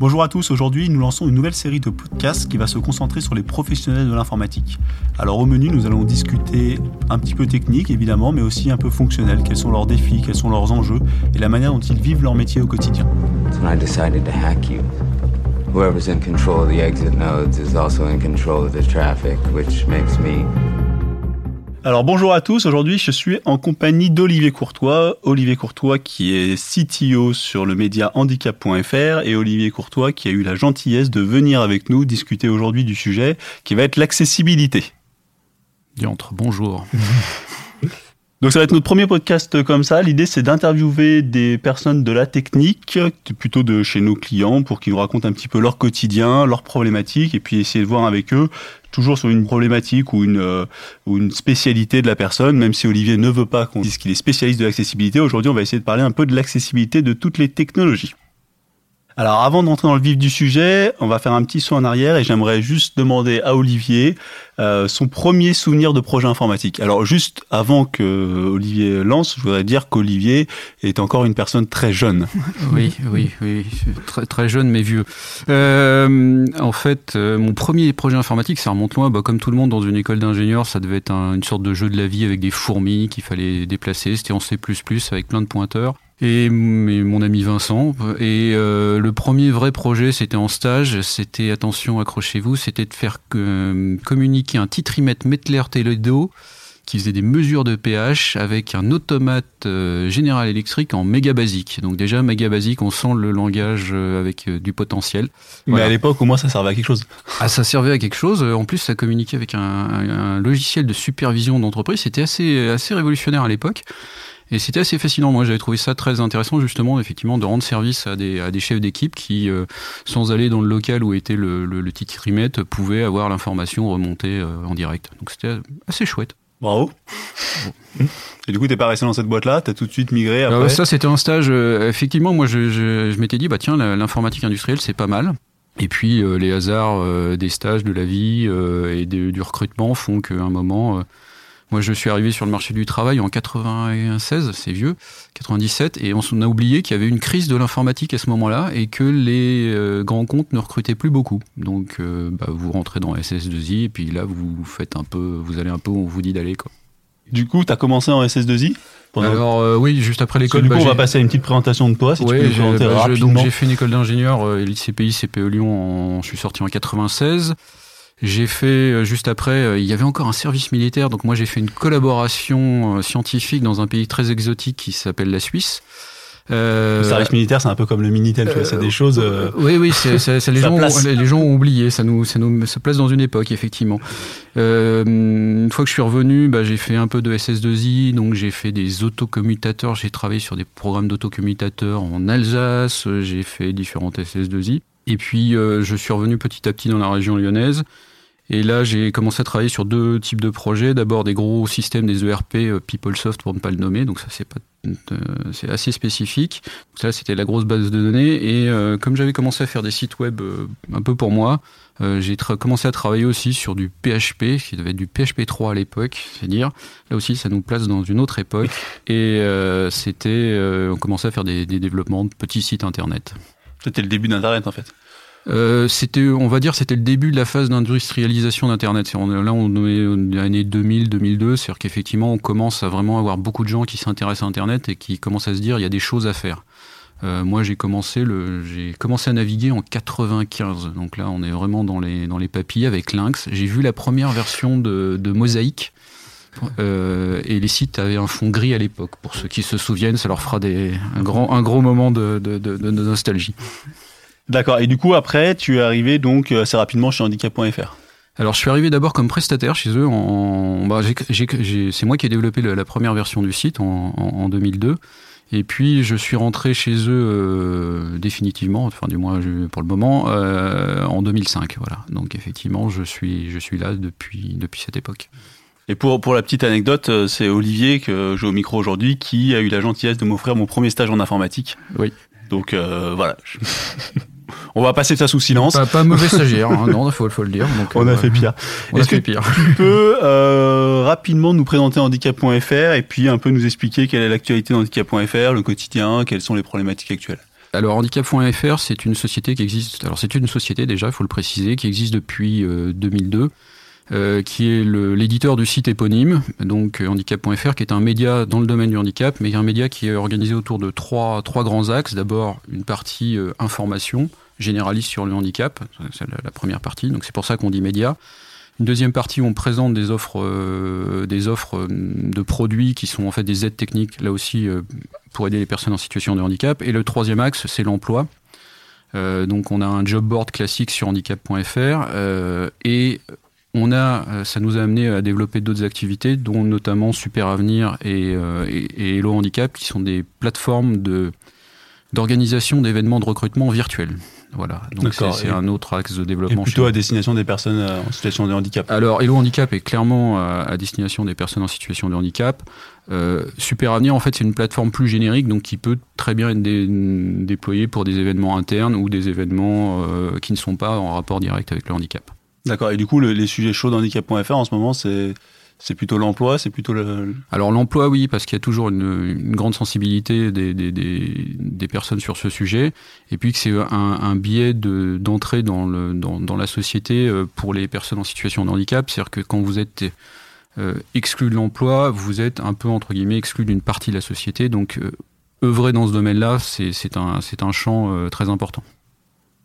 Bonjour à tous, aujourd'hui nous lançons une nouvelle série de podcasts qui va se concentrer sur les professionnels de l'informatique. Alors au menu nous allons discuter un petit peu technique évidemment, mais aussi un peu fonctionnel, quels sont leurs défis, quels sont leurs enjeux et la manière dont ils vivent leur métier au quotidien. Whoever's in control of the exit nodes is also in control of the traffic, which makes me alors bonjour à tous, aujourd'hui je suis en compagnie d'Olivier Courtois, Olivier Courtois qui est CTO sur le média handicap.fr et Olivier Courtois qui a eu la gentillesse de venir avec nous discuter aujourd'hui du sujet qui va être l'accessibilité. Diantre, bonjour. Donc ça va être notre premier podcast comme ça. L'idée c'est d'interviewer des personnes de la technique, plutôt de chez nos clients, pour qu'ils nous racontent un petit peu leur quotidien, leurs problématiques, et puis essayer de voir avec eux toujours sur une problématique ou une, euh, ou une spécialité de la personne, même si Olivier ne veut pas qu'on dise qu'il est spécialiste de l'accessibilité. Aujourd'hui, on va essayer de parler un peu de l'accessibilité de toutes les technologies. Alors avant d'entrer dans le vif du sujet, on va faire un petit saut en arrière et j'aimerais juste demander à Olivier euh, son premier souvenir de projet informatique. Alors juste avant que Olivier lance, je voudrais dire qu'Olivier est encore une personne très jeune. Oui, oui, oui, très, très jeune mais vieux. Euh, en fait, euh, mon premier projet informatique, ça remonte loin. Bah, comme tout le monde dans une école d'ingénieur, ça devait être une sorte de jeu de la vie avec des fourmis qu'il fallait déplacer. C'était en C++ avec plein de pointeurs et mon ami Vincent. Et le premier vrai projet, c'était en stage. C'était, attention, accrochez-vous, c'était de faire communiquer un titrimètre Mettler Teledo qui faisait des mesures de pH avec un automate euh, général électrique en méga basique. Donc déjà méga basique, on sent le langage avec du potentiel. Mais à l'époque, au moins, ça servait à quelque chose. Ah, ça servait à quelque chose. En plus, ça communiquait avec un, un logiciel de supervision d'entreprise. C'était assez assez révolutionnaire à l'époque. Et c'était assez fascinant. Moi, j'avais trouvé ça très intéressant, justement, effectivement, de rendre service à des, à des chefs d'équipe qui, euh, sans aller dans le local où était le, le, le pouvaient avoir l'information remontée euh, en direct. Donc, c'était assez chouette. Bravo. Et du coup, t'es pas resté dans cette boîte-là, t'as tout de suite migré après? Euh, ça, c'était un stage. Euh, effectivement, moi, je, je, je m'étais dit, bah tiens, l'informatique industrielle, c'est pas mal. Et puis, les hasards des stages, de la vie et de, du recrutement font qu'à un moment moi, je suis arrivé sur le marché du travail en 96, c'est vieux, 97, et on a oublié qu'il y avait une crise de l'informatique à ce moment-là et que les euh, grands comptes ne recrutaient plus beaucoup. Donc, euh, bah, vous rentrez dans SS2I et puis là, vous faites un peu, vous allez un peu où on vous dit d'aller, quoi. Du coup, tu as commencé en SS2I Alors euh, oui, juste après l'école. Du coup, bah, on va passer à une petite présentation de toi, si tu peux nous présenter bah, rapidement. Donc j'ai fait une école d'ingénieur, euh, l'ICPI, CPE Lyon. En, je suis sorti en 96. J'ai fait euh, juste après, euh, il y avait encore un service militaire, donc moi j'ai fait une collaboration euh, scientifique dans un pays très exotique qui s'appelle la Suisse. Euh, le service militaire, c'est un peu comme le minitel, tu vois, c'est des choses. Euh, oui, oui, c'est, c'est, les, gens ont, les gens ont oublié, ça nous, ça nous se place dans une époque, effectivement. Euh, une fois que je suis revenu, bah, j'ai fait un peu de SS2I, donc j'ai fait des autocommutateurs, j'ai travaillé sur des programmes d'autocommutateurs en Alsace, j'ai fait différentes SS2I. Et puis, je suis revenu petit à petit dans la région lyonnaise. Et là, j'ai commencé à travailler sur deux types de projets. D'abord, des gros systèmes, des ERP, euh, PeopleSoft pour ne pas le nommer. Donc ça, c'est pas, euh, c'est assez spécifique. Donc là, c'était la grosse base de données. Et euh, comme j'avais commencé à faire des sites web un peu pour moi, j'ai commencé à travailler aussi sur du PHP, qui devait être du PHP 3 à l'époque, c'est dire. Là aussi, ça nous place dans une autre époque. Et c'était, on commençait à faire des, des développements de petits sites internet. C'était le début d'Internet en fait. Euh, c'était, on va dire, c'était le début de la phase d'industrialisation d'Internet. Là, on est l'année 2000-2002, c'est-à-dire qu'effectivement, on commence à vraiment avoir beaucoup de gens qui s'intéressent à Internet et qui commencent à se dire, il y a des choses à faire. Euh, moi, j'ai commencé le, j'ai commencé à naviguer en 95. Donc là, on est vraiment dans les dans les papilles avec Lynx. J'ai vu la première version de, de Mosaïque. Euh, et les sites avaient un fond gris à l'époque. Pour ceux qui se souviennent, ça leur fera des, un, grand, un gros moment de, de, de, de nostalgie. D'accord. Et du coup, après, tu es arrivé donc assez rapidement chez handicap.fr. Alors, je suis arrivé d'abord comme prestataire chez eux. En, bah, c'est moi qui ai développé la première version du site en, en, 2002. Et puis, je suis rentré chez eux euh, définitivement, enfin du moins pour le moment, euh, en 2005. Voilà. Donc, effectivement, je suis, je suis là depuis, depuis cette époque. Et pour, pour la petite anecdote, euh, c'est Olivier, que j'ai au micro aujourd'hui, qui a eu la gentillesse de m'offrir mon premier stage en informatique. Oui. Donc euh, voilà. On va passer ça sous silence. Pas, pas mauvais stagiaire, hein. non, faut, faut le dire. Donc, on a fait pire. On a fait pire. Tu peux euh, rapidement nous présenter handicap.fr et puis un peu nous expliquer quelle est l'actualité d'handicap.fr, le quotidien, quelles sont les problématiques actuelles? Alors handicap.fr, c'est une société qui existe. Alors c'est une société déjà, il faut le préciser, qui existe depuis 2002. Euh, qui est l'éditeur du site éponyme, donc handicap.fr, qui est un média dans le domaine du handicap, mais un média qui est organisé autour de trois, trois grands axes. D'abord, une partie information généraliste sur le handicap, c'est la, première partie, donc c'est pour ça qu'on dit média. Une deuxième partie où on présente des offres, euh, des offres euh, de produits qui sont en fait des aides techniques, là aussi euh, pour aider les personnes en situation de handicap. Et le troisième axe, c'est l'emploi. donc on a un job board classique sur handicap.fr et on a, ça nous a amené à développer d'autres activités, dont notamment Super Avenir et, et, Hello Handicap, qui sont des plateformes de d'organisation d'événements de recrutement virtuels. Voilà, donc c'est un autre axe de développement. Et plutôt à destination des personnes euh, en situation de handicap. Alors, Hello Handicap est clairement euh, à destination des personnes en situation de handicap. Euh, Super Avenir, en fait, c'est une plateforme plus générique, donc qui peut très bien être déployée pour des événements internes ou des événements qui ne sont pas en rapport direct avec le handicap. D'accord. Et du coup, les sujets chauds d'handicap.fr en ce moment, c'est c'est plutôt l'emploi, c'est plutôt le... Alors l'emploi, oui, parce qu'il y a toujours une, grande sensibilité des, des, des, personnes sur ce sujet, et puis que c'est un, biais d'entrée dans, le, dans, dans, la société euh, pour les personnes en situation de handicap, c'est-à-dire que quand vous êtes euh, exclu de l'emploi, vous êtes un peu, entre guillemets, exclu d'une partie de la société, donc euh, œuvrer dans ce domaine-là, c'est un, un champ très important.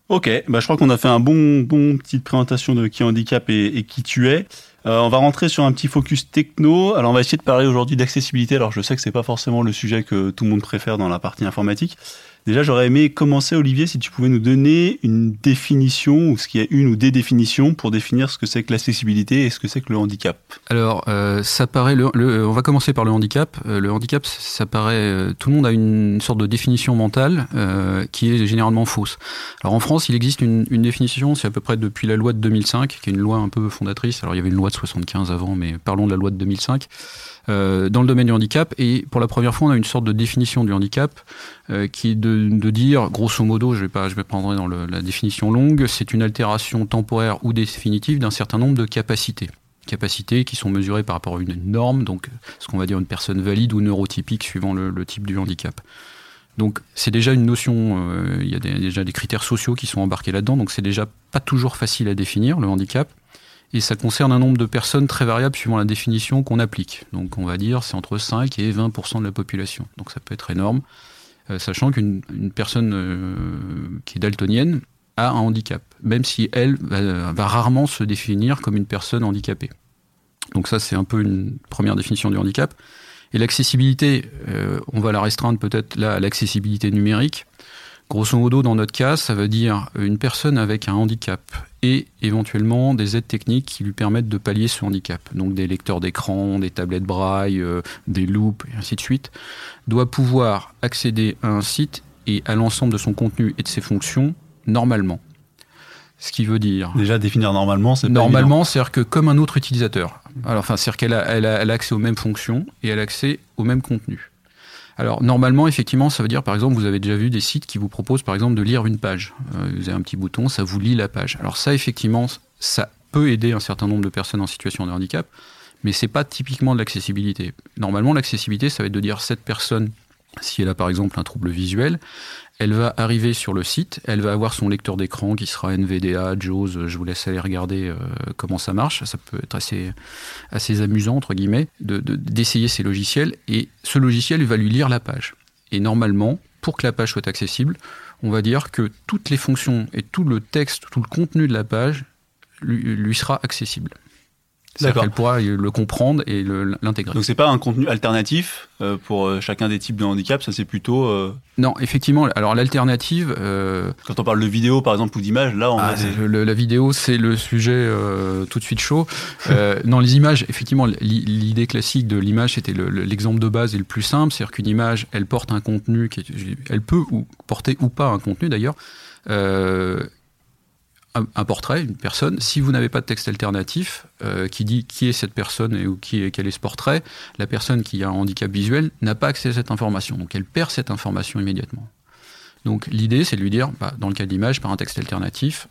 Ok, bah je crois qu'on a fait un bon, bon petite présentation de qui handicap et, qui tu es. Euh, on va rentrer sur un petit focus techno. Alors on va essayer de parler aujourd'hui d'accessibilité. Alors je sais que c'est pas forcément le sujet que tout le monde préfère dans la partie informatique. Déjà, j'aurais aimé commencer, Olivier, si tu pouvais nous donner une définition, ou ce qu'il y a une ou des définitions pour définir ce que c'est que l'accessibilité et ce que c'est que le handicap. Alors, euh, ça paraît. On va commencer par le handicap. Euh, le handicap, ça paraît. Euh, tout le monde a une sorte de définition mentale qui est généralement fausse. Alors, en France, il existe une, une définition, c'est à peu près depuis la loi de 2005, qui est une loi un peu fondatrice. Alors, il y avait une loi de 75 avant, mais parlons de la loi de 2005. Euh, dans le domaine du handicap. Et pour la première fois, on a une sorte de définition du handicap qui est de, de, dire, grosso modo, je vais pas, dans la définition longue, c'est une altération temporaire ou définitive d'un certain nombre de capacités capacités qui sont mesurées par rapport à une norme, donc ce qu'on va dire une personne valide ou neurotypique suivant le, type du handicap. Donc c'est déjà une notion, euh, il y a déjà des critères sociaux qui sont embarqués là-dedans, donc c'est déjà pas toujours facile à définir le handicap et ça concerne un nombre de personnes très variable suivant la définition qu'on applique. Donc on va dire c'est entre 5 et 20% de la population. Donc ça peut être énorme, sachant qu'une personne euh, qui est daltonienne a un handicap, même si elle va, rarement se définir comme une personne handicapée. Donc ça c'est un peu une première définition du handicap. Et l'accessibilité, euh, on va la restreindre peut-être là à l'accessibilité numérique. Grosso modo, dans notre cas, ça veut dire une personne avec un handicap et éventuellement des aides techniques qui lui permettent de pallier ce handicap. Donc des lecteurs d'écran, des tablettes braille, euh, des loupes, et ainsi de suite, doit pouvoir accéder à un site et à l'ensemble de son contenu et de ses fonctions normalement. Ce qui veut dire. Déjà, définir normalement, c'est Normalement, c'est-à-dire que comme un autre utilisateur. Alors, enfin, c'est-à-dire qu'elle a, elle a, elle a accès aux mêmes fonctions et elle a accès au même contenu. Alors normalement, effectivement, ça veut dire, par exemple, vous avez déjà vu des sites qui vous proposent, par exemple, de lire une page. Euh, vous avez un petit bouton, ça vous lit la page. Alors ça, effectivement, ça peut aider un certain nombre de personnes en situation de handicap, mais c'est pas typiquement de l'accessibilité. Normalement, l'accessibilité, ça va être de dire cette personne, si elle a par exemple un trouble visuel, elle va arriver sur le site, elle va avoir son lecteur d'écran qui sera NVDA, JAWS, je vous laisse aller regarder euh, comment ça marche, ça peut être assez, assez amusant, entre guillemets, d'essayer de, ces logiciels, et ce logiciel va lui lire la page. Et normalement, pour que la page soit accessible, on va dire que toutes les fonctions et tout le texte, tout le contenu de la page lui sera accessible. D'accord. qu'elle pourra le comprendre et l'intégrer. Donc c'est pas un contenu alternatif euh, pour euh, chacun des types de handicap, ça c'est plutôt. Euh... Non, effectivement. Alors l'alternative. Euh... Quand on parle de vidéo par exemple ou d'image, là on ah, a la vidéo c'est le sujet euh, tout de suite chaud. non, les images, effectivement, l'idée classique de l'image c'était l'exemple de base et le plus simple, c'est-à-dire qu'une image, elle porte un contenu qui, est, elle peut ou porter ou pas un contenu d'ailleurs. Euh, un, portrait, une personne, si vous n'avez pas de texte alternatif euh, qui dit qui est cette personne et ou qui est, quel est ce portrait, la personne qui a un handicap visuel n'a pas accès à cette information. Donc elle perd cette information immédiatement. Donc l'idée, c'est de lui dire, bah, dans le cas d'image, par un texte alternatif,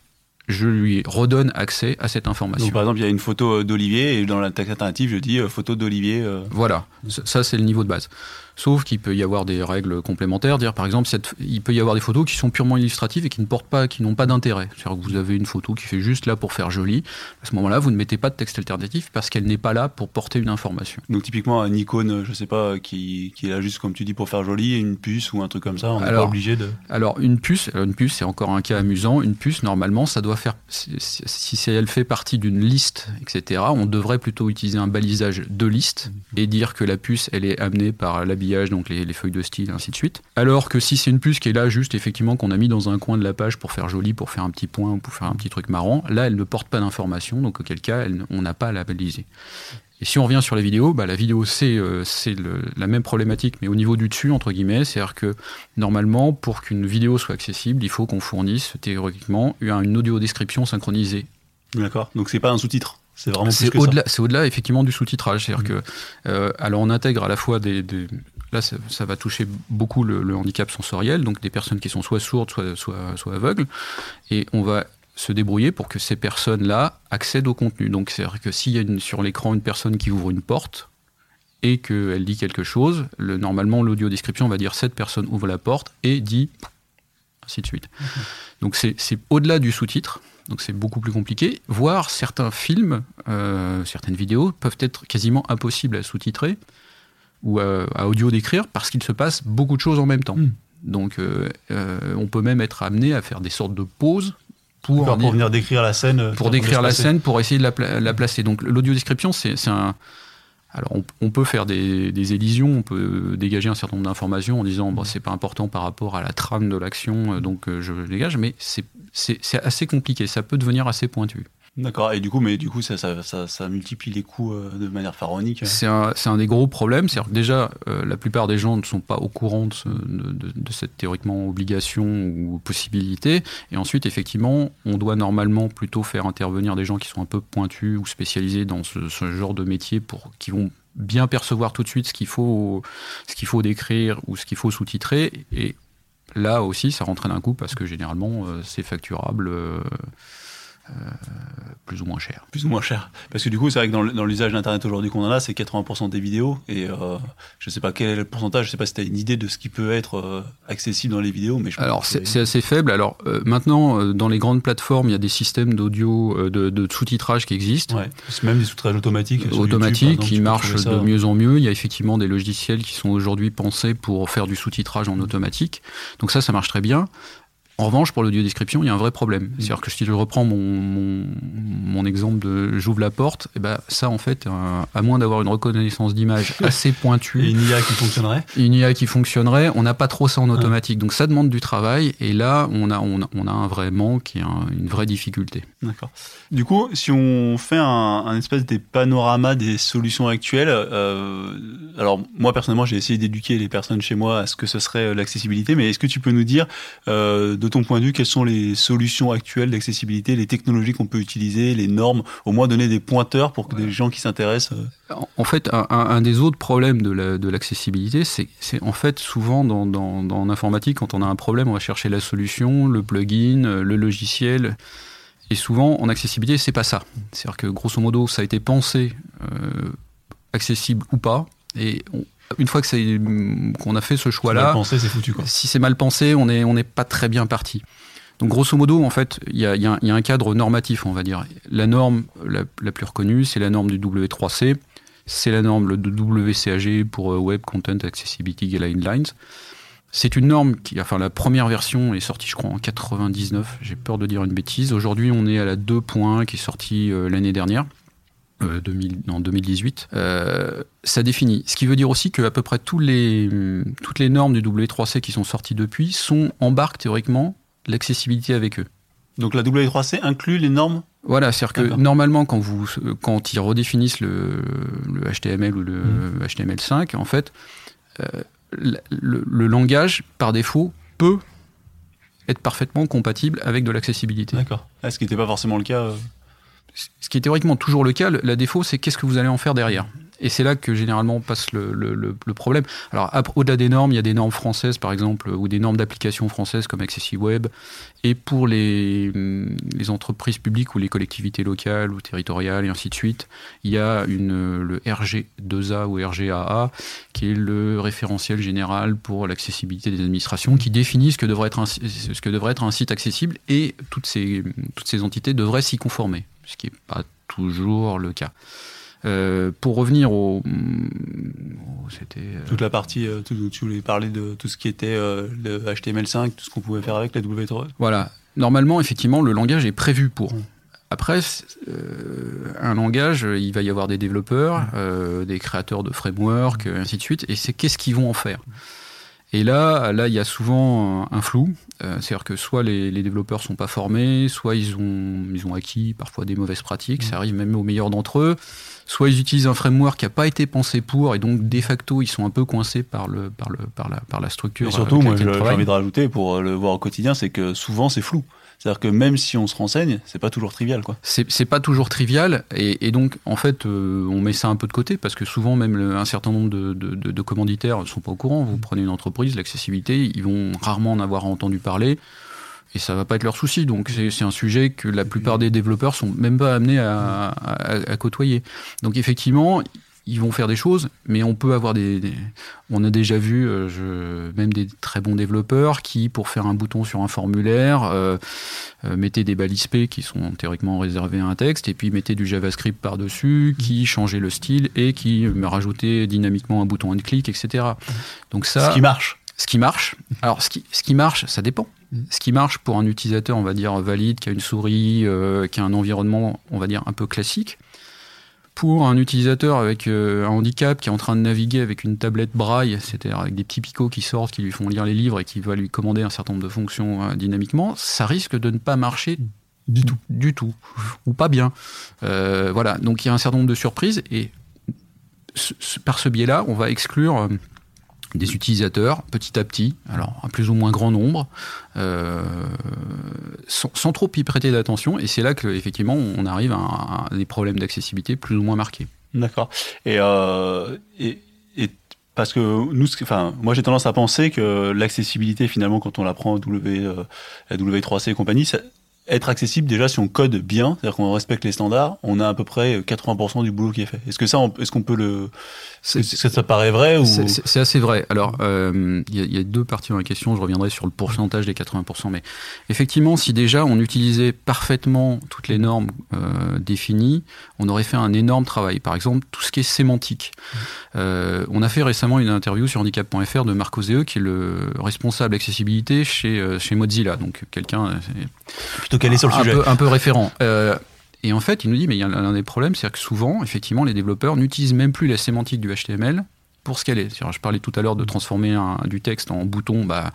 je lui redonne accès à cette information. Donc, par exemple, il y a une photo d'Olivier et dans la texte alternative, je dis euh, photo d'Olivier. Euh. Voilà, ça c'est le niveau de base. Sauf qu'il peut y avoir des règles complémentaires, dire par exemple, il peut y avoir des photos qui sont purement illustratives et qui ne portent pas, qui n'ont pas d'intérêt. C'est-à-dire que vous avez une photo qui fait juste là pour faire joli. À ce moment-là, vous ne mettez pas de texte alternatif parce qu'elle n'est pas là pour porter une information. Donc typiquement un icône, je sais pas, qui, qui est là juste comme tu dis pour faire joli, une puce ou un truc comme ça, on n'est pas obligé de. Alors une puce, une puce c'est encore un cas amusant. Une puce normalement, ça doit faire, si elle fait partie d'une liste, etc. On devrait plutôt utiliser un balisage de liste et dire que la puce elle est amenée par donc les, feuilles de style, ainsi de suite. Alors que si c'est une puce qui est là juste effectivement qu'on a mis dans un coin de la page pour faire joli, pour faire un petit point, pour faire un petit truc marrant, là elle ne porte pas d'information, donc auquel cas on n'a pas à la baliser. Et si on revient sur la vidéo, bah, la vidéo c'est euh, la même problématique, mais au niveau du dessus, entre guillemets, c'est-à-dire que normalement, pour qu'une vidéo soit accessible, il faut qu'on fournisse théoriquement une audio description synchronisée. D'accord, donc c'est pas un sous-titre c'est vraiment c'est au-delà, c'est au-delà effectivement du sous-titrage, c'est-à-dire mmh. que euh, alors on intègre à la fois des, là ça, va toucher beaucoup le, handicap sensoriel, donc des personnes qui sont soit sourdes, soit, soit, soit aveugles, et on va se débrouiller pour que ces personnes-là accèdent au contenu. Donc c'est-à-dire que s'il y a une, sur l'écran une personne qui ouvre une porte et qu'elle dit quelque chose, le, normalement l'audio description va dire cette personne ouvre la porte et dit ainsi de suite. Mmh. Donc c'est au-delà du sous-titre. Donc c'est beaucoup plus compliqué. Voir certains films, euh, certaines vidéos peuvent être quasiment impossibles à sous-titrer ou à, audio décrire parce qu'il se passe beaucoup de choses en même temps. Hmm. Donc euh, euh, on peut même être amené à faire des sortes de pauses pour, pour venir décrire la scène. Pour décrire la scène, pour essayer de la, la placer. Donc l'audio description, c'est un, alors on, peut faire des, élisions, on peut dégager un certain nombre d'informations en disant bon, c'est pas important par rapport à la trame de l'action, donc je dégage, mais c'est c'est assez compliqué, ça peut devenir assez pointu. D'accord, et du coup, mais du coup, ça, ça, ça, multiplie les coûts euh, de manière pharaonique. C'est un, un, des gros problèmes, c'est déjà, euh, la plupart des gens ne sont pas au courant de, de, cette théoriquement obligation ou possibilité, et ensuite, effectivement, on doit normalement plutôt faire intervenir des gens qui sont un peu pointus ou spécialisés dans ce, ce genre de métier pour qui vont bien percevoir tout de suite ce qu'il faut, ce qu'il faut décrire ou ce qu'il faut sous-titrer, et Là aussi, ça rentrait d'un coup parce que généralement, euh, c'est facturable. Euh, euh, plus ou moins cher. Plus ou moins cher. Parce que du coup, c'est vrai que dans l'usage d'Internet aujourd'hui qu'on en a, c'est 80% des vidéos. Et euh, je ne sais pas quel pourcentage, je ne sais pas si tu as une idée de ce qui peut être euh, accessible dans les vidéos. mais Alors, c'est assez faible. Alors, maintenant, dans les grandes plateformes, il y a des systèmes d'audio, de, sous-titrage qui existent. Ouais. Même des sous-titrages automatiques. Automatiques, qui marchent de mieux en mieux. Il y a effectivement des logiciels qui sont aujourd'hui pensés pour faire du sous-titrage en automatique. Donc ça, ça marche très bien. En revanche, pour l'audio description, il y a un vrai problème. Mm. C'est-à-dire que si je reprends mon, mon, exemple de j'ouvre la porte, et eh ben ça, en fait, à moins d'avoir une reconnaissance d'image assez pointue. Et une IA qui fonctionnerait? Une IA qui fonctionnerait, on n'a pas trop ça en automatique. Donc ça demande du travail, et là, on a, on a, un vrai manque et une vraie difficulté. D'accord. Du coup, si on fait un, espèce des panoramas des solutions actuelles, euh, alors moi, personnellement, j'ai essayé d'éduquer les personnes chez moi à ce que ce serait euh, l'accessibilité, mais est-ce que tu peux nous dire euh, de ton point de vue, quelles sont les solutions actuelles d'accessibilité, les technologies qu'on peut utiliser, les normes, au moins donner des pointeurs pour que des gens qui s'intéressent. Euh, en fait, un, des autres problèmes de l'accessibilité, c'est en fait souvent dans, dans, l'informatique, quand on a un problème, on va chercher la solution, le plugin, le logiciel. Et souvent, en accessibilité, c'est pas ça. C'est-à-dire que grosso modo, ça a été pensé euh, accessible ou pas, et on, une fois que qu'on a fait ce choix-là, si c'est mal pensé, on n'est on pas très bien parti. Donc grosso modo, en fait, il y a, un cadre normatif, on va dire. La norme la, plus reconnue, c'est la norme du W3C, c'est la norme de WCAG pour euh, Web Content Accessibility Guidelines. C'est une norme qui, enfin, la première version est sortie, je crois, en 99. J'ai peur de dire une bêtise. Aujourd'hui, on est à la 2.1 qui est sortie euh, l'année dernière. 2000, en 2018, euh, ça définit. Ce qui veut dire aussi que à peu près tous les, toutes les normes du W3C qui sont sorties depuis sont embarquent théoriquement l'accessibilité avec eux. Donc la W3C inclut les normes Voilà, c'est-à-dire que normalement quand, vous, quand ils redéfinissent le, HTML ou le HTML5, mmh. en fait, euh, le, langage, par défaut, peut être parfaitement compatible avec de l'accessibilité. D'accord. Ah, ce qui n'était pas forcément le cas euh, ce qui est théoriquement toujours le cas, la défaut, c'est qu'est-ce que vous allez en faire derrière. Et c'est là que généralement passe le, problème. Alors, au-delà des normes, il y a des normes françaises, par exemple, ou des normes d'application françaises comme Web. Et pour les, les, entreprises publiques ou les collectivités locales ou territoriales et ainsi de suite, il y a le RG2A ou RGAA, qui est le référentiel général pour l'accessibilité des administrations, qui définit ce que devrait être un, site accessible et toutes ces entités devraient s'y conformer, ce qui n'est pas toujours le cas. Euh, pour revenir au, c'était euh, toute la partie euh, tout, tu voulais parler de tout ce qui était le HTML5, tout ce qu'on pouvait faire avec la W3. Voilà. Normalement, effectivement, le langage est prévu pour. Après, un langage, il va y avoir des développeurs, des créateurs de frameworks, ainsi de suite. Et c'est qu'est-ce qu'ils vont en faire et là, là, il y a souvent un flou. C'est-à-dire que soit les, les, développeurs sont pas formés, soit ils ont, ils ont acquis parfois des mauvaises pratiques. Ça arrive même aux meilleurs d'entre eux soit ils utilisent un framework qui n'a pas été pensé pour, et donc de facto ils sont un peu coincés par, le, par, le, par, la, par la structure. Et surtout, moi j'ai envie de rajouter pour le voir au quotidien, c'est que souvent c'est flou. C'est-à-dire que même si on se renseigne, c'est pas toujours trivial, quoi. C'est pas toujours trivial, et, et donc en fait, euh, on met ça un peu de côté parce que souvent même un certain nombre de, de, de, de commanditaires ne sont pas au courant. Vous prenez une entreprise, l'accessibilité, ils vont rarement en avoir entendu parler et ça va pas être leur souci. Donc c'est un sujet que la plupart des développeurs sont même pas amenés à, à, côtoyer. Donc effectivement, ils vont faire des choses, mais on peut avoir des, on a déjà vu euh, je, même des très bons développeurs qui, pour faire un bouton sur un formulaire, euh, euh, mettaient des balises P qui sont théoriquement réservées à un texte, et puis mettaient du JavaScript par-dessus, qui changeait le style et qui me rajoutait dynamiquement un bouton on-click, etc. Donc ça, ce qui marche. Ce qui marche. Alors ce qui, ce qui marche, ça dépend. Ce qui marche pour un utilisateur, on va dire, valide, qui a une souris, qui a un environnement, on va dire, un peu classique. Pour un utilisateur avec euh, un handicap qui est en train de naviguer avec une tablette braille, c'est-à-dire avec des petits picots qui sortent, qui lui font lire les livres et qui va lui commander un certain nombre de fonctions euh, dynamiquement, ça risque de ne pas marcher du tout, du tout, ou pas bien. voilà, donc il y a un certain nombre de surprises et par ce biais-là, on va exclure des utilisateurs petit à petit, alors un plus ou moins grand nombre, euh, sans, trop y prêter d'attention. Et c'est là qu'effectivement on arrive à, des problèmes d'accessibilité plus ou moins marqués. D'accord. Et, euh, et, parce que nous, enfin, moi j'ai tendance à penser que l'accessibilité finalement quand on la prend W, euh, W3C et compagnie, être accessible déjà si on code bien, c'est-à-dire qu'on respecte les standards, on a à peu près 80% du boulot qui est fait. Est-ce que ça, est-ce qu'on peut le, est -ce que ça paraît vrai ou C'est assez vrai. Alors, euh, il y, y, a deux parties dans la question. Je reviendrai sur le pourcentage des 80%, mais effectivement, si déjà on utilisait parfaitement toutes les normes euh, définies, on aurait fait un énorme travail. Par exemple, tout ce qui est sémantique. Euh, on a fait récemment une interview sur handicap.fr de Marco Zeo, qui est le responsable accessibilité chez euh, chez Mozilla, donc quelqu'un euh, sur le un Peu, un peu référent. Euh, et en fait, il nous dit, mais il y a un des problèmes, c'est que souvent, effectivement, les développeurs n'utilisent même plus la sémantique du HTML pour ce qu'elle est. Je parlais tout à l'heure de transformer un, du texte en bouton, bah,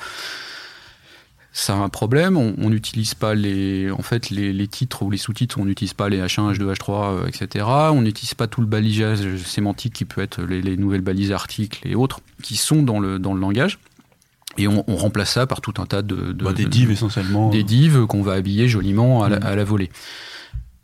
ça a un problème. On n'utilise pas les, en fait, les, les titres ou les sous-titres, on n'utilise pas les H1, H2, H3, etc. On n'utilise pas tout le balisage sémantique qui peut être les, les, nouvelles balises articles et autres qui sont dans le, dans le langage. Et on, on, remplace ça par tout un tas de... de bah, des divs essentiellement. Des divs qu'on va habiller joliment à la, mm. à la volée.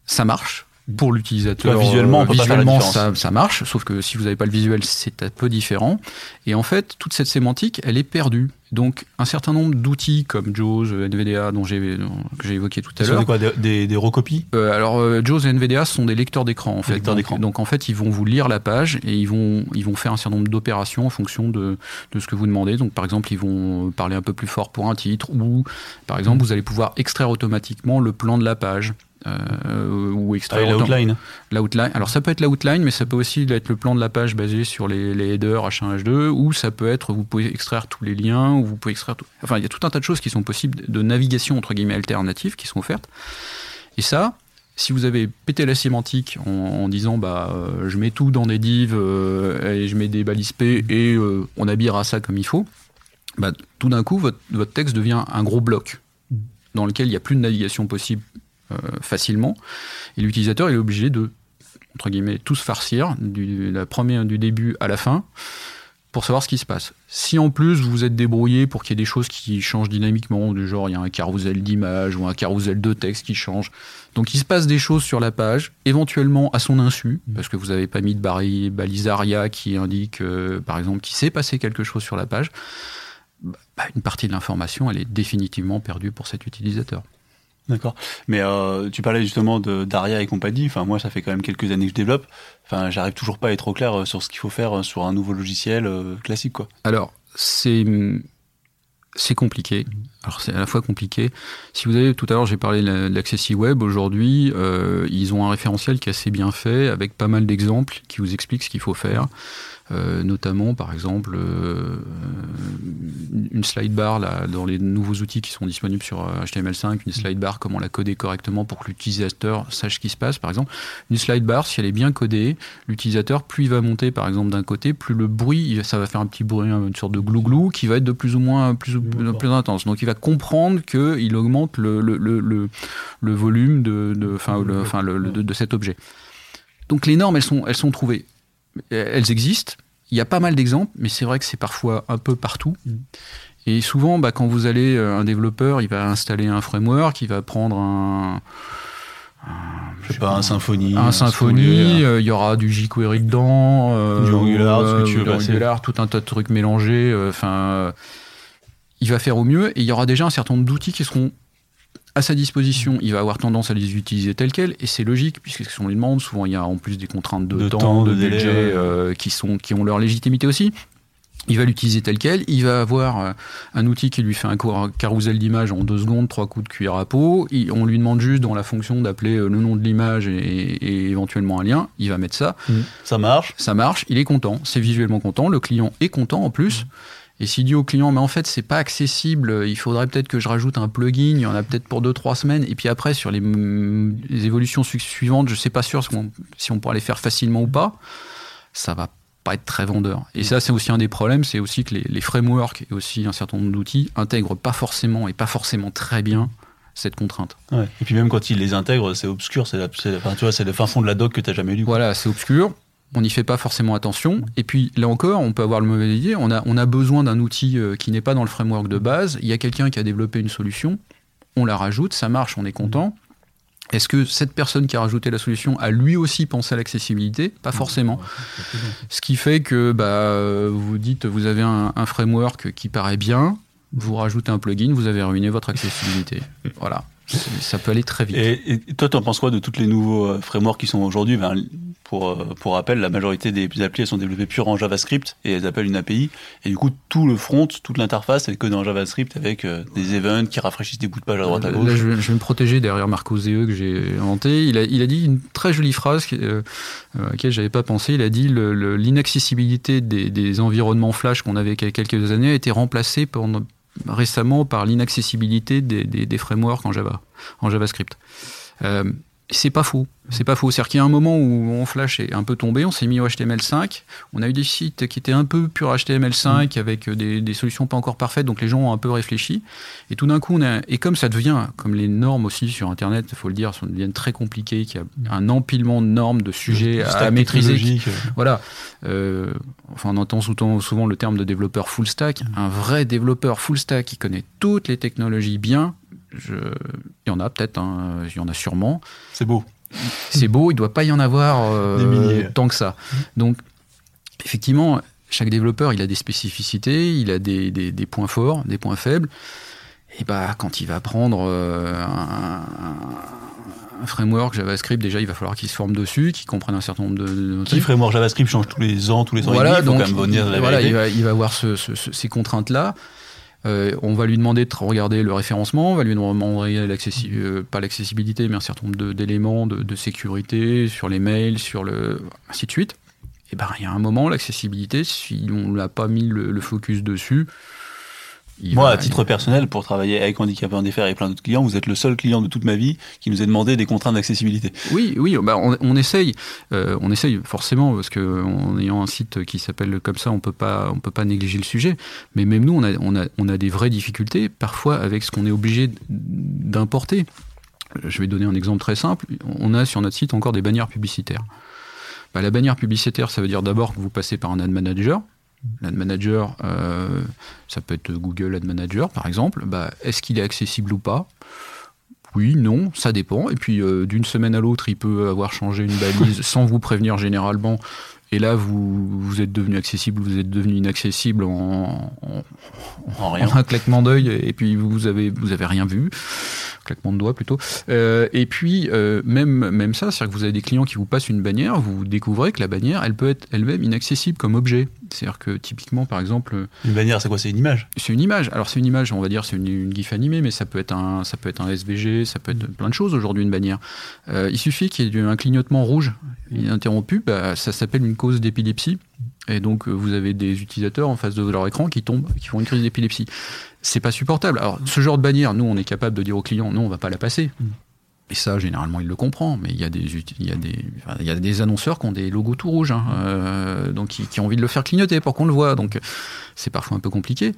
Ça marche pour l'utilisateur. visuellement, visuellement ça, ça, marche, sauf que si vous n'avez pas le visuel, c'est un peu différent. Et en fait, toute cette sémantique, elle est perdue. Donc, un certain nombre d'outils comme JAWS, NVDA, dont j'ai, que j'ai évoqué tout à l'heure. Quoi, des, des, recopies? euh, Alors, euh, JAWS et NVDA sont des lecteurs d'écran, en fait. Lecteurs d'écran. Donc, en fait, ils vont vous lire la page et ils vont, ils vont faire un certain nombre d'opérations en fonction de, de ce que vous demandez. Donc, par exemple, ils vont parler un peu plus fort pour un titre ou, par exemple, vous allez pouvoir extraire automatiquement le plan de la page. Euh, ou extraire ah, l'outline. L'outline. Alors ça peut être l'outline, mais ça peut aussi être le plan de la page basé sur les, les headers H1, H2, ou ça peut être, vous pouvez extraire tous les liens, ou vous pouvez extraire tout. Enfin, il y a tout un tas de choses qui sont possibles de navigation entre guillemets alternatives qui sont offertes. Et ça, si vous avez pété la sémantique en, disant bah euh, je mets tout dans des divs euh, et je mets des balises P et euh, on habillera ça comme il faut, bah, tout d'un coup votre, votre texte devient un gros bloc dans lequel il n'y a plus de navigation possible facilement. Et l'utilisateur est obligé de, entre guillemets, tout se farcir, du, la première, du début à la fin, pour savoir ce qui se passe. Si en plus vous êtes débrouillé pour qu'il y ait des choses qui changent dynamiquement, du genre il y a un carrousel d'image ou un carrousel de texte qui change, donc il se passe des choses sur la page, éventuellement à son insu, parce que vous n'avez pas mis de balise ARIA qui indique, euh, par exemple, qu'il s'est passé quelque chose sur la page, bah, une partie de l'information, elle est définitivement perdue pour cet utilisateur. D'accord. Mais euh, tu parlais justement de d'Aria et compagnie. Enfin, moi, ça fait quand même quelques années que je développe. Enfin, j'arrive toujours pas à être au clair euh, sur ce qu'il faut faire euh, sur un nouveau logiciel classique, quoi. Alors, c'est c'est compliqué. Alors c'est à la fois compliqué. Si vous avez tout à l'heure j'ai parlé de l'accessi web. Aujourd'hui, ils ont un référentiel qui est assez bien fait avec pas mal d'exemples qui vous expliquent ce qu'il faut faire. Euh, notamment par exemple euh, une slide bar là, dans les nouveaux outils qui sont disponibles sur HTML5, euh, une slide bar, comment la coder correctement pour que l'utilisateur sache ce qui se passe. Par exemple, une slide bar, si elle est bien codée, l'utilisateur, plus il va monter par exemple d'un côté, plus le bruit, ça va faire un petit bruit, une sorte de glou-glou qui va être de plus ou moins plus, plus, intense. Donc il va comprendre qu'il augmente le, le, le, le, volume de, de, de, de cet objet. Donc les normes, elles sont, elles sont trouvées elles existent. Il y a pas mal d'exemples, mais c'est vrai que c'est parfois un peu partout. Mm. Et souvent, bah, quand vous allez, euh, un développeur, il va installer un framework, il va prendre un, je sais pas, un Symfony. Un, Symfony, euh, il y aura du jQuery dedans, euh, du Angular, ce que tu veux Angular, tout un tas de trucs mélangés. Enfin, il va faire au mieux et il y aura déjà un certain nombre d'outils qui seront à sa disposition, il va avoir tendance à les utiliser tels quels, et c'est logique, puisque ce qu'on lui demande, souvent il y a en plus des contraintes de, temps, de, délai, euh, qui, sont, qui ont leur légitimité aussi. Il va l'utiliser tel quel, il va avoir euh, un outil qui lui fait un carrousel d'image en deux secondes, trois coups de cuillère à peau. on lui demande juste dans la fonction d'appeler euh, le nom de l'image et, éventuellement un lien. Il va mettre ça. Mmh. Ça marche. Ça marche. Il est content. C'est visuellement content. Le client est content en plus. Mmh. Et s'il dit au client, mais en fait, c'est pas accessible, il faudrait peut-être que je rajoute un plugin, il y en a peut-être pour 2-3 semaines, et puis après, sur les, évolutions suivantes, je sais pas sûr si on pourra les faire facilement ou pas, ça va pas être très vendeur. Et ça, c'est aussi un des problèmes, c'est aussi que les, frameworks et aussi un certain nombre d'outils intègrent pas forcément et pas forcément très bien cette contrainte. Et puis même quand ils les intègrent, c'est obscur, c'est le fin fond de la doc que tu n'as jamais lu. Voilà, c'est obscur on n'y fait pas forcément attention. Et puis là encore, on peut avoir le mauvais idée. On a, on a besoin d'un outil euh, qui n'est pas dans le framework de base. Il y a quelqu'un qui a développé une solution. On la rajoute, ça marche, on est content. Est-ce que cette personne qui a rajouté la solution a lui aussi pensé à l'accessibilité? Pas forcément. Ce qui fait que bah, vous dites, vous avez un, un framework qui paraît bien, vous rajoutez un plugin, vous avez ruiné votre accessibilité. voilà. Ça peut aller très vite. Et, toi, tu en penses quoi de tous les nouveaux euh, frameworks qui sont aujourd'hui? Pour, euh, pour rappel, la majorité des applis elles sont développées pure en JavaScript et elles appellent une API. Et du coup, tout le front, toute l'interface est que dans JavaScript avec euh, des events qui rafraîchissent des bouts de page à droite à gauche. Là, je, vais me protéger derrière Marco Zee que j'ai inventé. Il a, il a dit une très jolie phrase euh, à laquelle j'avais pas pensé. Il a dit l'inaccessibilité des, des, environnements Flash qu'on avait quelques années a été remplacée pendant, récemment par l'inaccessibilité des, des, frameworks en Java, en JavaScript. Euh, c'est pas faux. C'est pas faux. C'est-à-dire qu'il y a un moment où mon Flash est un peu tombé, on s'est mis au HTML5, on a eu des sites qui étaient un peu pur HTML5 mm. avec des, des, solutions pas encore parfaites, donc les gens ont un peu réfléchi. Et tout d'un coup, on a, et comme ça devient, comme les normes aussi sur Internet, il faut le dire, ça deviennent très compliquées, qu'il y a un empilement de normes, de sujets à, maîtriser. voilà. Euh, enfin, on entend souvent, souvent le terme de développeur full stack. Mm. Un vrai développeur full stack qui connaît toutes les technologies bien, je... il y en a peut-être, hein, il y en a sûrement. C'est beau. C'est beau, il ne doit pas y en avoir euh, tant que ça. Donc, effectivement, chaque développeur, il a des spécificités, il a des, des, points forts, des points faibles. Et bah, quand il va prendre euh, un, framework JavaScript, déjà, il va falloir qu'il se forme dessus, qu'il comprenne un certain nombre de. de Qui framework JavaScript change tous les ans, tous les ans voilà, donc, voilà, il va, il va avoir ces contraintes-là. Euh, on va lui demander de regarder le référencement, on va lui demander euh, pas l'accessibilité, mais un certain nombre d'éléments de, sécurité sur les mails, sur le ainsi de suite. Et ben il y a un moment l'accessibilité, si on l'a pas mis le focus dessus, moi, à titre personnel, pour travailler avec Handicapés en défaire et plein d'autres clients, vous êtes le seul client de toute ma vie qui nous a demandé des contraintes d'accessibilité. Oui, oui, bah on, essaye, euh, on essaye forcément parce que en ayant un site qui s'appelle comme ça, on peut pas, on peut pas négliger le sujet. Mais même nous, on a, on a, on a des vraies difficultés parfois avec ce qu'on est obligé d'importer. Je vais donner un exemple très simple. On a sur notre site encore des bannières publicitaires. Bah, la bannière publicitaire, ça veut dire d'abord que vous passez par un ad manager L'ad manager, euh, ça peut être Google Ad Manager par exemple. Bah, Est-ce qu'il est accessible ou pas? Oui, non, ça dépend. Et puis euh, d'une semaine à l'autre, il peut avoir changé une balise sans vous prévenir généralement. Et là, vous, vous êtes devenu accessible, vous êtes devenu inaccessible en, en, rien. un claquement d'œil, et puis vous avez, vous avez rien vu claquement de doigts plutôt. Euh, et puis euh, même même ça, c'est-à-dire que vous avez des clients qui vous passent une bannière, vous découvrez que la bannière, elle peut être elle-même inaccessible comme objet. C'est-à-dire que typiquement, par exemple, une bannière, c'est quoi? C'est une image? C'est une image. Alors c'est une image, on va dire, c'est une, gif animée, mais ça peut être un ça peut être un SVG, ça peut être plein de choses aujourd'hui une bannière. Euh, il suffit qu'il y ait un clignotement rouge ininterrompu, bah, ça s'appelle une cause d'épilepsie. Et donc, vous avez des utilisateurs en face de leur écran qui tombent, qui font une crise d'épilepsie c'est pas supportable. Alors, ce genre de bannière, nous, on est capable de dire au client, non, on va pas la passer. Et ça, généralement, il le comprend. Mais il y a des, il y a des, il y a des annonceurs qui ont des logos tout rouges, hein, euh, donc qui, ont envie de le faire clignoter pour qu'on le voit. Donc, c'est parfois un peu compliqué.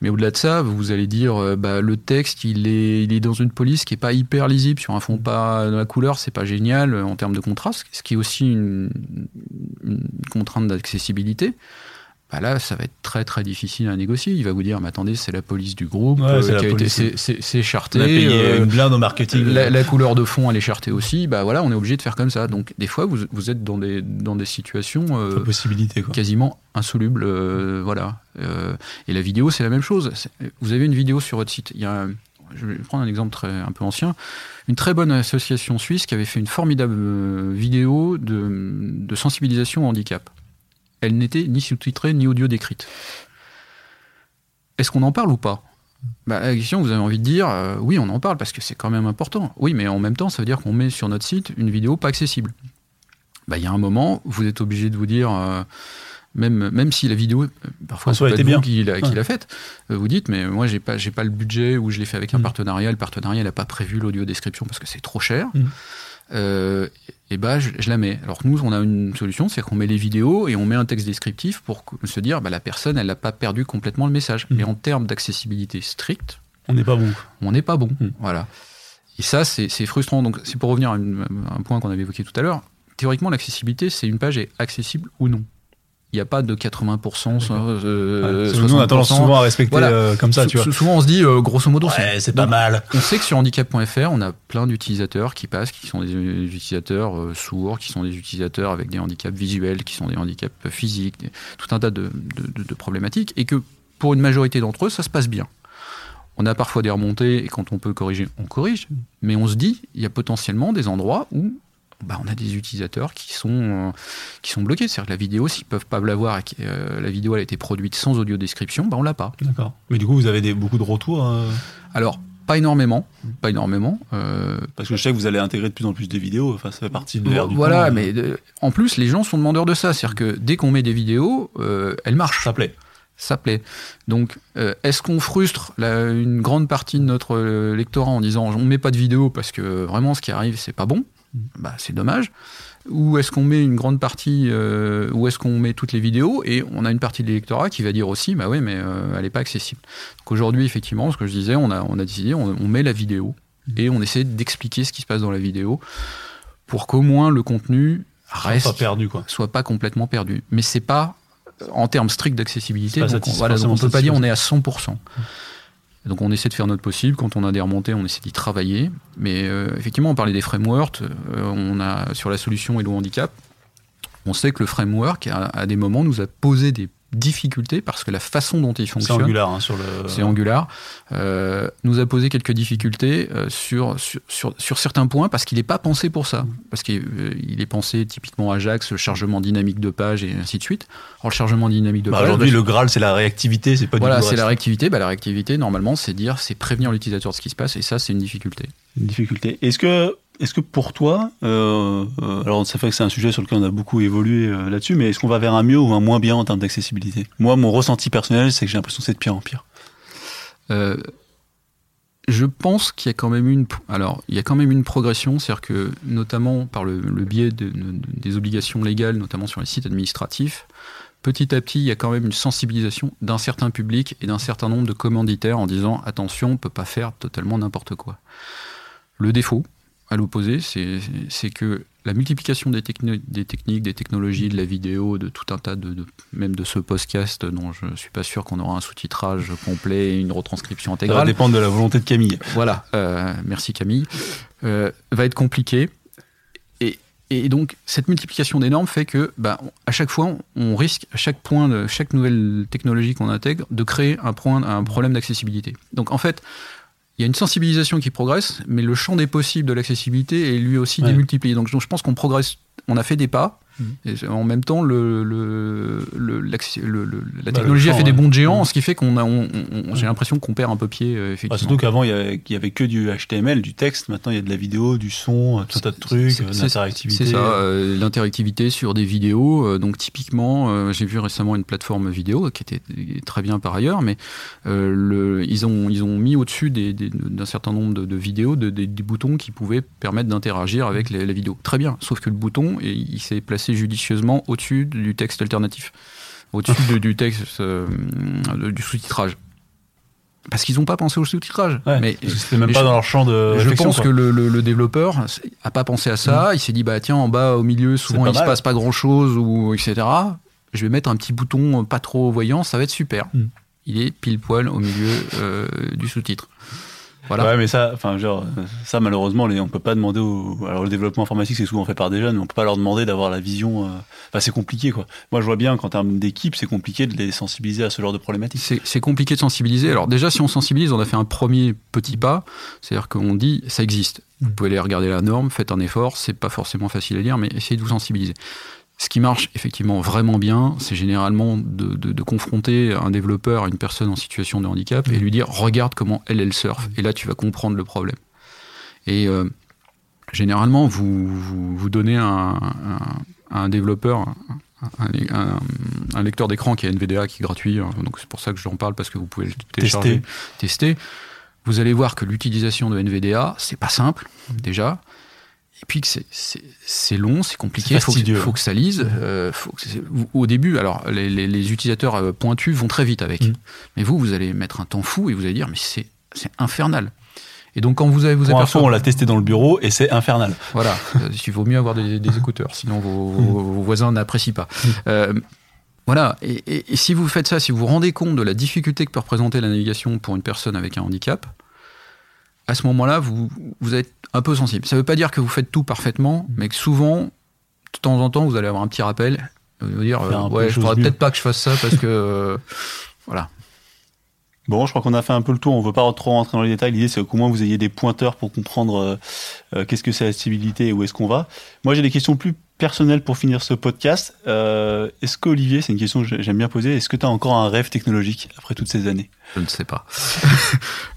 Mais au-delà de ça, vous allez dire, euh, bah, le texte, il est, il est dans une police qui est pas hyper lisible sur un fond pas de la couleur, c'est pas génial euh, en termes de contraste, ce qui est aussi une contrainte d'accessibilité bah là, ça va être très très difficile à négocier. Il va vous dire, mais attendez, c'est la police du groupe euh, qui a été, c'est charté. On a payé euh, une blinde au marketing. La, couleur de fond, elle est chartée aussi. Bah voilà, on est obligé de faire comme ça. Donc des fois, vous, vous êtes dans des dans des situations euh, quoi. quasiment insolubles, voilà. et la vidéo, c'est la même chose. Vous avez une vidéo sur votre site. Il y a je vais prendre un exemple très, un peu ancien, une très bonne association suisse qui avait fait une formidable vidéo de, de sensibilisation au handicap elle n'était ni sous-titrée ni audio décrite. Est-ce qu'on en parle ou pas? Bah, La question, vous avez envie de dire, euh, oui, on en parle parce que c'est quand même important. Oui, mais en même temps, ça veut dire qu'on met sur notre site une vidéo pas accessible. Bah, il y a un moment, vous êtes obligé de vous dire, euh, même, même si la vidéo, euh, parfois, c'est pas bien. qui l'a faite, vous dites, mais moi, j'ai pas, pas le budget ou je l'ai fait avec un mm. partenariat. Le partenariat n'a pas prévu l'audio description parce que c'est trop cher. Mm euh, et bah je, la mets. Alors nous, on a une solution, c'est qu'on met les vidéos et on met un texte descriptif pour se dire, bah, la personne, elle n'a pas perdu complètement le message. Mais mmh. en termes d'accessibilité stricte, on n'est pas bon. On n'est pas bon, mmh. voilà. Et ça, c'est frustrant. Donc c'est pour revenir à, un point qu'on avait évoqué tout à l'heure. Théoriquement, l'accessibilité, c'est une page est accessible ou non il n'y a pas de 80%. Euh, nous, on a tendance souvent à respecter euh, comme ça, tu vois. Souvent, on se dit, euh, grosso modo, c'est pas mal. On sait que sur handicap.fr, on a plein d'utilisateurs qui passent, qui sont des utilisateurs euh, sourds, qui sont des utilisateurs avec des handicaps visuels, qui sont des handicaps physiques, tout un tas de, de, de problématiques, et que pour une majorité d'entre eux, ça se passe bien. On a parfois des remontées, et quand on peut corriger, on corrige, mais on se dit, il y a potentiellement des endroits où bah, on a des utilisateurs qui sont, euh, qui sont bloqués. C'est-à-dire que la vidéo, s'ils ne peuvent pas l'avoir, euh, la vidéo elle a été produite sans audio description, bah, on l'a pas. D'accord. Mais du coup, vous avez des, beaucoup de retours euh Alors, pas énormément, pas énormément. Parce que je sais que vous allez intégrer de plus en plus des vidéos, enfin, ça fait partie de l'air du Voilà, mais en plus, les gens sont demandeurs de ça. C'est-à-dire que dès qu'on met des vidéos, elles marchent. Ça plaît ça plaît. Donc, est-ce qu'on frustre une grande partie de notre lectorat en disant on met pas de vidéo parce que vraiment ce qui arrive c'est pas bon? Bah, c'est dommage. Ou est-ce qu'on met une grande partie, euh, ou est-ce qu'on met toutes les vidéos et on a une partie de l'électorat qui va dire aussi, bah oui, mais euh, elle n'est pas accessible. Donc aujourd'hui, effectivement, ce que je disais, on a, on a décidé, on, met la vidéo et on essaie d'expliquer ce qui se passe dans la vidéo pour qu'au moins le contenu reste, soit pas perdu, quoi. soit pas complètement perdu. Mais c'est pas en termes stricts d'accessibilité. On, voilà, on peut pas dire on est à 100%. Donc on essaie de faire notre possible. Quand on a des remontées, on essaie d'y travailler. Mais euh, effectivement, on parlait des frameworks. Euh, on a sur la solution Hello Handicap, on sait que le framework, à, des moments, nous a posé des difficultés parce que la façon dont il fonctionne. C'est Angular hein, sur le. C'est Angular. Euh, nous a posé quelques difficultés euh, sur, sur, sur, certains points parce qu'il n'est pas pensé pour ça. Parce qu'il euh, est pensé typiquement Ajax, le chargement dynamique de page et ainsi de suite. Alors le chargement dynamique de bah, page. Aujourd'hui, le Graal, c'est la réactivité, c'est pas Voilà, c'est la réactivité. Bah, la réactivité, normalement, c'est dire, c'est prévenir l'utilisateur de ce qui se passe et ça, c'est une difficulté. Une difficulté. Est-ce que est-ce que pour toi, euh, euh, alors ça fait que c'est un sujet sur lequel on a beaucoup évolué euh, là-dessus, mais est-ce qu'on va vers un mieux ou un moins bien en termes d'accessibilité? Moi, mon ressenti personnel, c'est que j'ai l'impression que c'est de pire en pire. je pense qu'il y a quand même une, alors une progression, c'est-à-dire que notamment par le, biais des obligations légales, notamment sur les sites administratifs, petit à petit, il y a quand même une sensibilisation d'un certain public et d'un certain nombre de commanditaires en disant attention, on peut pas faire totalement n'importe quoi. Le défaut, à l'opposé, c'est que la multiplication des, des, techniques, des technologies, de la vidéo, de tout un tas de, même de ce podcast dont je suis pas sûr qu'on aura un sous-titrage complet et une retranscription intégrale. Ça va dépendre de la volonté de Camille. Voilà, euh, merci Camille. Euh, va être compliqué. Et, et, donc cette multiplication des normes fait que, bah, à chaque fois, on risque à chaque point de chaque nouvelle technologie qu'on intègre de créer un point, un problème d'accessibilité. Donc en fait, il y a une sensibilisation qui progresse, mais le champ des possibles de l'accessibilité est lui aussi démultiplié. Donc je pense qu'on progresse, on a fait des pas, en même temps, le, le, le, la bah, technologie a fait des bons géants, ce qui fait qu'on a, j'ai l'impression qu'on perd un peu pied. Euh, effectivement. surtout qu'avant, il y, avait que du HTML, du texte. Maintenant, il y a de la vidéo, du son, tout un tas de trucs, l'interactivité. C'est ça, euh, l'interactivité sur des vidéos. Euh, donc, typiquement, j'ai vu récemment une plateforme vidéo qui était très bien par ailleurs, mais le, ils, ont, ils ont mis au-dessus d'un certain nombre de, vidéos des, boutons qui pouvaient permettre d'interagir avec la vidéo. Très bien, sauf que le bouton, il s'est placé judicieusement au-dessus du texte alternatif, au-dessus du texte euh, du sous-titrage. Parce qu'ils n'ont pas pensé au sous-titrage. mais c'est même pas dans leur champ de. Je pense que le, développeur a pas pensé à ça. Mm. Il s'est dit bah tiens en bas au milieu souvent il se passe pas grand chose ou etc. Je vais mettre un petit bouton pas trop voyant, ça va être super. Mm. Il est pile poil au milieu euh, du sous-titre. Ouais, mais ça, enfin, genre, ça, malheureusement, les, on peut pas demander au, alors le développement informatique, c'est souvent fait par des jeunes, mais on peut pas leur demander d'avoir la vision, euh, enfin, c'est compliqué, quoi. Moi, je vois bien qu'en termes d'équipe, c'est compliqué de les sensibiliser à ce genre de problématiques. C'est compliqué de sensibiliser. Alors, déjà, si on sensibilise, on a fait un premier petit pas, c'est-à-dire qu'on dit, ça existe. Vous pouvez aller regarder la norme, faites un effort, c'est pas forcément facile à dire, mais essayez de vous sensibiliser. Ce qui marche effectivement vraiment bien, c'est généralement de, confronter un développeur à une personne en situation de handicap et lui dire regarde comment elle, elle surfe. Et là, tu vas comprendre le problème. Et euh, généralement, vous, vous, donnez un, un, développeur un, lecteur d'écran qui est NVDA qui est gratuit. Hein. donc c'est pour ça que j'en parle parce que vous pouvez le télécharger, tester. tester. Vous allez voir que l'utilisation de NVDA, c'est pas simple déjà. Et puis que c'est long, c'est compliqué, il faut, faut, que ça lise. Euh, faut que au début, alors les, les, utilisateurs euh, pointus vont très vite avec. Mm. Mais vous, vous allez mettre un temps fou et vous allez dire, mais c'est infernal. Et donc quand vous avez vous info, on l'a testé dans le bureau et c'est infernal. Voilà, il vaut mieux avoir des, écouteurs, sinon vos, mm. voisins n'apprécient pas. Mm. Euh, voilà, et, et, si vous faites ça, si vous vous rendez compte de la difficulté que peut représenter la navigation pour une personne avec un handicap, à ce moment-là, vous, vous êtes un peu sensible. Ça ne veut pas dire que vous faites tout parfaitement, mm. mais que souvent, de temps en temps, vous allez avoir un petit rappel, vous dire, euh, ouais, je ne peut-être pas que je fasse ça parce que, euh, voilà. Bon, je crois qu'on a fait un peu le tour. On ne veut pas trop rentrer dans les détails. L'idée, c'est qu'au moins vous ayez des pointeurs pour comprendre euh, qu'est-ce que c'est la stabilité et où est-ce qu'on va. Moi, j'ai des questions plus personnelles pour finir ce podcast. est-ce que Olivier, c'est une question que j'aime bien poser, est-ce que tu as encore un rêve technologique après toutes ces années? Je ne sais pas.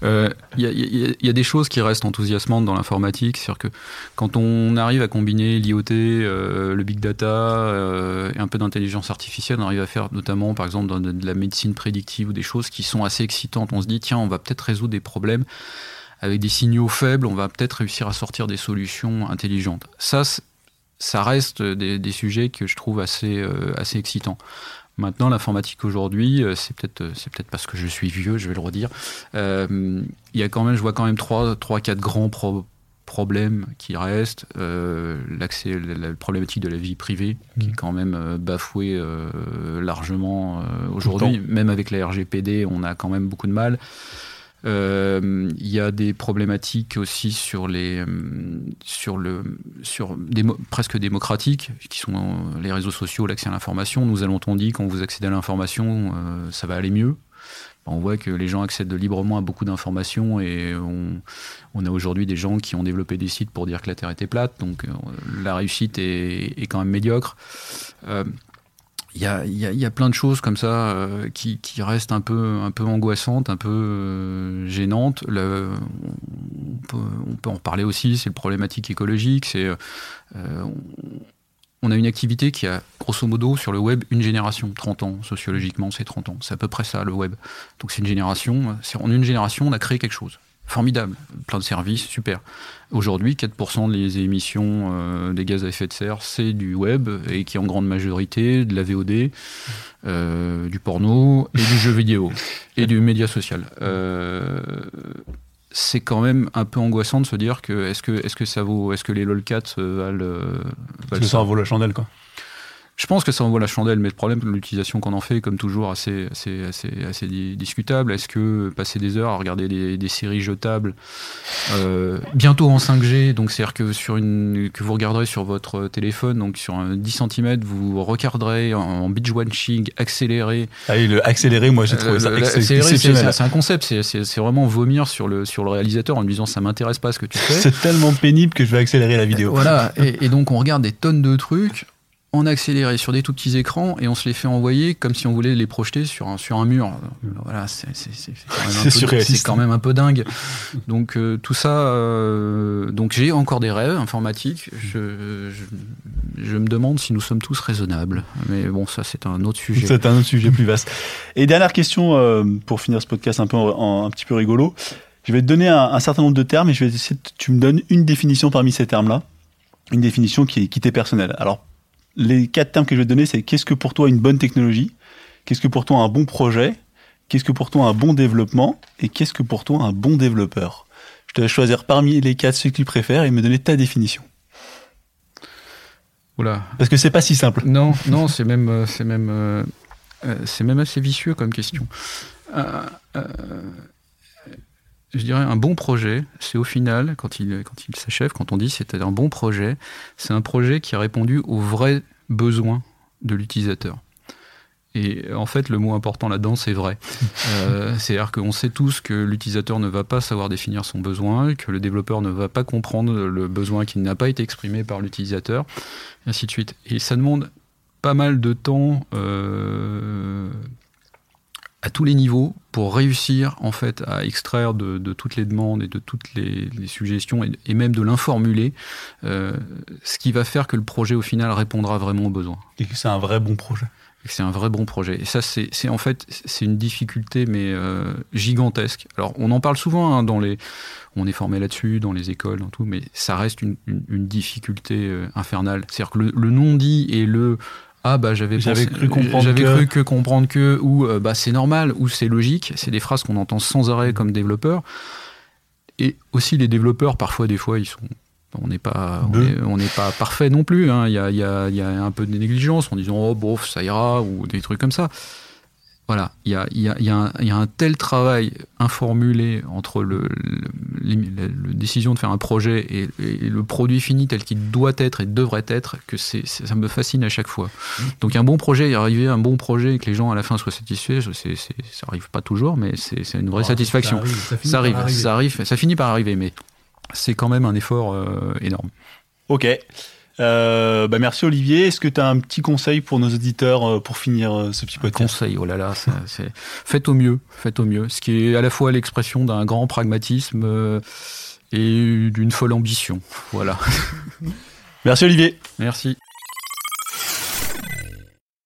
Il euh, y, a des choses qui restent enthousiasmantes dans l'informatique, c'est-à-dire que quand on arrive à combiner l'IoT, euh, le big data euh, et un peu d'intelligence artificielle, on arrive à faire notamment, par exemple, dans de la médecine prédictive ou des choses qui sont assez excitantes. On se dit, tiens, on va peut-être résoudre des problèmes avec des signaux faibles, on va peut-être réussir à sortir des solutions intelligentes. Ça, ça reste des, des, sujets que je trouve assez, assez excitants. Maintenant, l'informatique aujourd'hui, euh, c'est peut-être euh, c'est peut-être parce que je suis vieux, je vais le redire. Euh, il y a quand même, je vois quand même trois, trois, quatre grands problèmes qui restent. L'accès, la, problématique de la vie privée, qui est mmh. quand même bafouée largement aujourd'hui. Même avec la RGPD, on a quand même beaucoup de mal. Euh, il y a des problématiques aussi sur les euh, sur le sur presque démocratiques qui sont les réseaux sociaux, l'accès à l'information. Nous allons-on dit quand vous accédez à l'information, euh, ça va aller mieux? On voit que les gens accèdent librement à beaucoup d'informations et on, on a aujourd'hui des gens qui ont développé des sites pour dire que la Terre était plate, donc la réussite est quand même médiocre. Il y, a, y, a, y a, plein de choses comme ça euh, qui, qui, restent un peu, un peu angoissantes, un peu euh, gênantes. On, peut, on, peut, en parler aussi, c'est le problématique écologique. C'est, euh, on a une activité qui a, grosso modo, sur le web, une génération, 30 ans, sociologiquement, c'est 30 ans. C'est à peu près ça, le web. Donc c'est une génération. En une génération, on a créé quelque chose formidable, plein de services, super. Aujourd'hui, 4% des émissions euh, des gaz à effet de serre, c'est du web et qui est en grande majorité de la VOD, euh, du porno et du jeu vidéo et du média social. Euh, c'est quand même un peu angoissant de se dire que est-ce que, est-ce que ça vaut, est-ce que les lolcats valent, valent ça? en vaut la chandelle quoi? Je pense que ça envoie la chandelle, mais le problème de l'utilisation qu'on en fait, comme toujours, assez, assez, assez, assez discutable. Est-ce que passer des heures à regarder des, séries jetables, euh, bientôt en 5G, donc c'est-à-dire que, sur une, que vous regarderez sur votre téléphone, donc sur un 10 cm, vous regarderez en, beach watching accéléré. Ah oui, le accéléré, moi j'ai trouvé ça euh, exceptionnel. C'est un concept, c'est vraiment vomir sur le, sur le réalisateur en lui disant ça m'intéresse pas ce que tu fais. c'est tellement pénible que je vais accélérer la vidéo. Voilà, et, et donc on regarde des tonnes de trucs en accéléré sur des tout petits écrans et on se les fait envoyer comme si on voulait les projeter sur un, sur un mur. Voilà, c'est quand, même un peu dingue. Donc euh, tout ça, euh, donc j'ai encore des rêves informatiques. Je, je, me demande si nous sommes tous raisonnables. Mais bon, ça c'est un autre sujet. C'est un autre sujet plus vaste. Et dernière question euh, pour finir ce podcast un peu un petit peu rigolo. Je vais te donner un, certain nombre de termes et je vais essayer tu me donnes une définition parmi ces termes-là. Une définition qui, qui t'est personnelle. Alors les quatre termes que je vais te donner, c'est qu'est-ce que pour toi une bonne technologie Qu'est-ce que pour toi un bon projet Qu'est-ce que pour toi un bon développement Et qu'est-ce que pour toi un bon développeur Je te laisse choisir parmi les quatre ceux que tu préfères et me donner ta définition. Oula. Parce que c'est pas si simple. Non, non, c'est même, euh, c'est même, euh, euh, c'est même assez vicieux comme question je dirais, un bon projet, c'est au final, quand il, quand il s'achève, quand on dit c'était un bon projet, c'est un projet qui a répondu aux vrais besoins de l'utilisateur. Et en fait, le mot important là-dedans, c'est vrai. Euh, C'est-à-dire qu'on sait tous que l'utilisateur ne va pas savoir définir son besoin, que le développeur ne va pas comprendre le besoin qui n'a pas été exprimé par l'utilisateur, et ainsi de suite. Et ça demande pas mal de temps euh, à tous les niveaux pour réussir en fait à extraire de, toutes les demandes et de toutes les, suggestions et, même de l'informuler, euh, ce qui va faire que le projet au final répondra vraiment aux besoins. Et que c'est un vrai bon projet. C'est un vrai bon projet. Et ça, c'est en fait c'est une difficulté mais euh, gigantesque. Alors on en parle souvent hein, dans les, on est formé là-dessus dans les écoles, dans tout, mais ça reste une, difficulté euh, infernale. C'est-à-dire que le non dit et le ah bah j'avais cru comprendre j'avais cru que comprendre que ou euh, bah c'est normal ou c'est logique c'est des phrases qu'on entend sans arrêt comme développeur. Et aussi les développeurs parfois des fois ils sont on n'est pas on n'est pas parfait non plus hein. il y, a, y, a, y, a, un peu de négligence en disant oh bof ça ira ou des trucs comme ça voilà, il y a, y, a, y, a y a, un tel travail informulé entre le, la décision de faire un projet et, le produit fini tel qu'il doit être et devrait être que c'est, ça me fascine à chaque fois. Mmh. Donc un bon projet, y arriver un bon projet et que les gens à la fin soient satisfaits, c'est, ça arrive pas toujours, mais c'est, une vraie satisfaction. Ça arrive, ça, arrive, ça, finit par arriver, mais c'est quand même un effort euh, énorme. Ok. Euh, bah merci Olivier. Est-ce que tu as un petit conseil pour nos auditeurs euh, pour finir euh, ce petit podcast Conseil, oh là là, c'est faites au mieux, faites au mieux. Ce qui est à la fois l'expression d'un grand pragmatisme et d'une folle ambition. Voilà. merci Olivier. Merci.